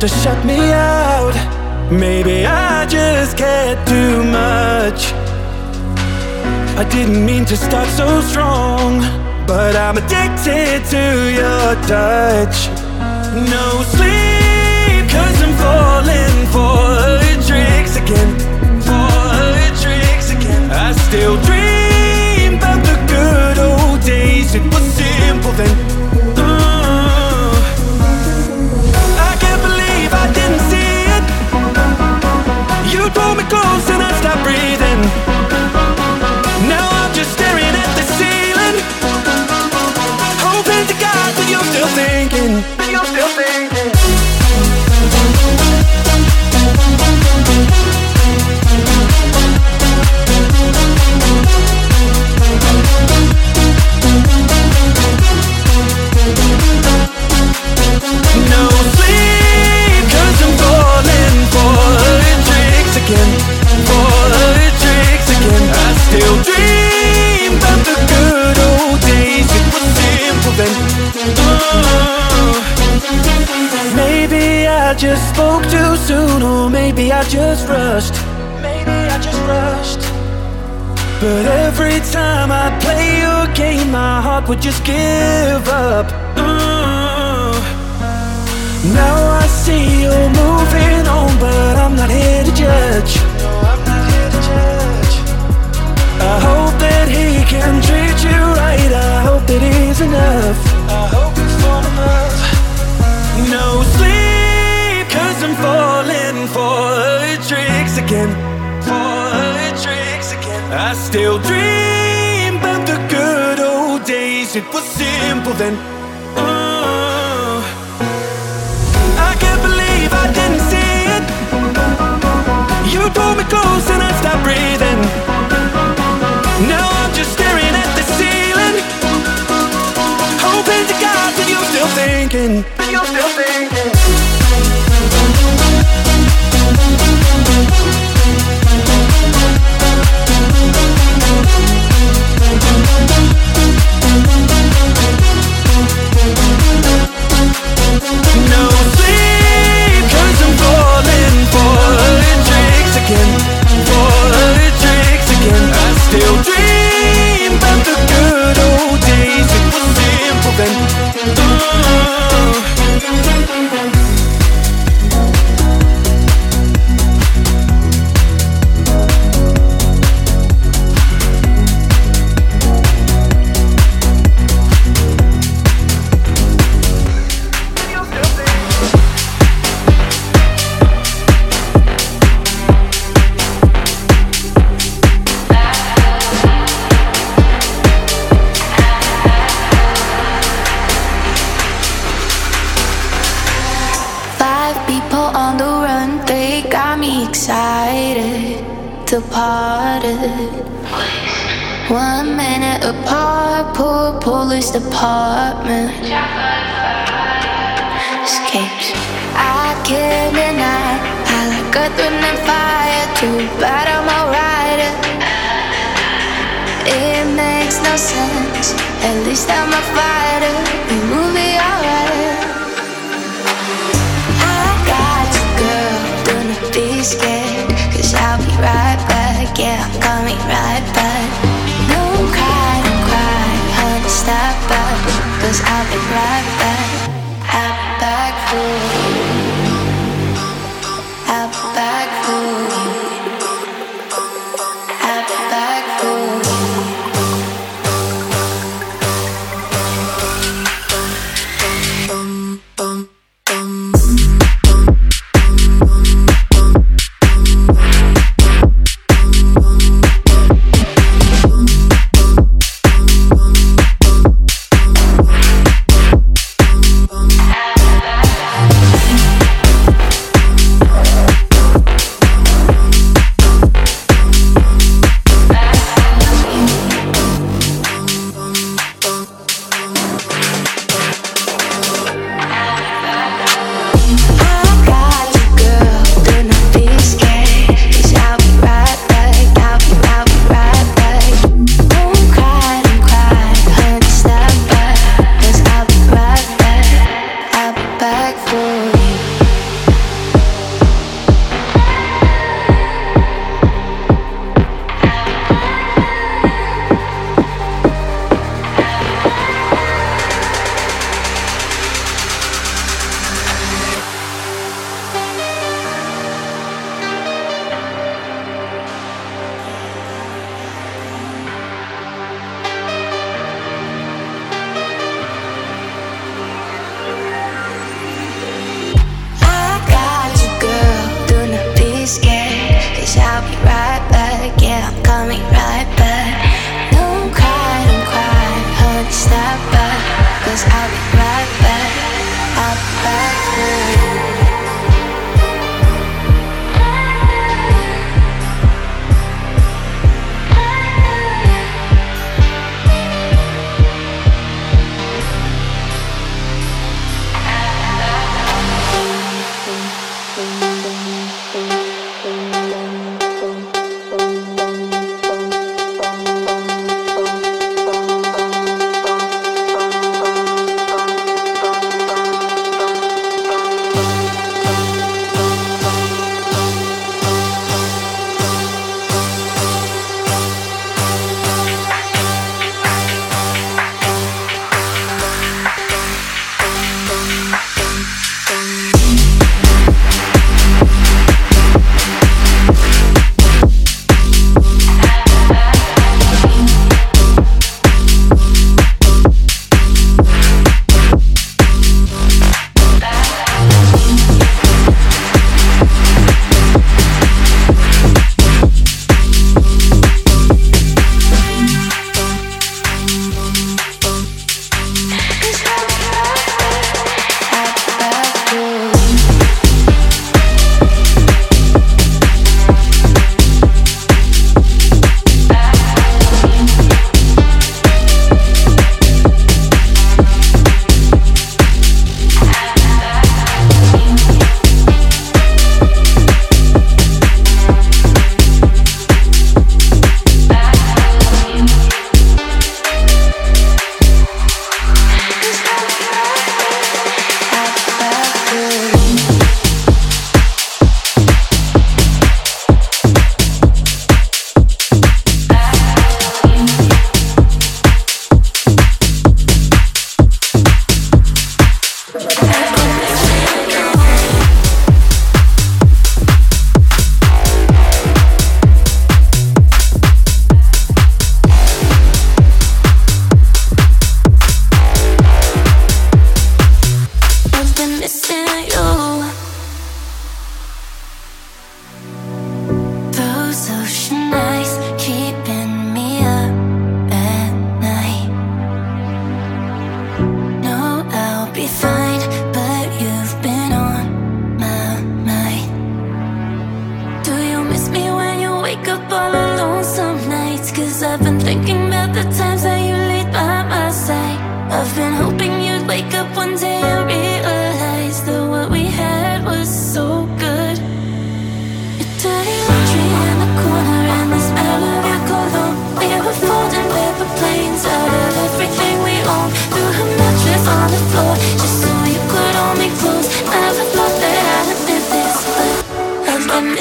To shut me out. Maybe I just can't do much. I didn't mean to start so strong, but I'm addicted to your touch. No sleep, cause I'm falling for tricks again. For tricks again. I still dream about the good old days. It was simple then. Pulled me close and I stop breathing. But every time I play your game, my heart would just give up. Uh, now I see you're moving on, but I'm not here to judge. No, I'm not here to judge. I hope that he can treat you right. I hope that he's enough. I hope it's for enough. No sleep, cause I'm falling for tricks again. I still dream about the good old days. It was simple then. Uh, I can't believe I didn't see it. You pulled me close and I stopped breathing. Police department. Escapes. I can't deny, I like earth, wind, and fire. Too bad I'm a rider. It makes no sense. At least I'm a fighter. Will be alright. I got you, girl. Do not be scared. Cause I'll be right back. Yeah, I'm coming right back. Cause I'll be right back. I'll back for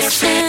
you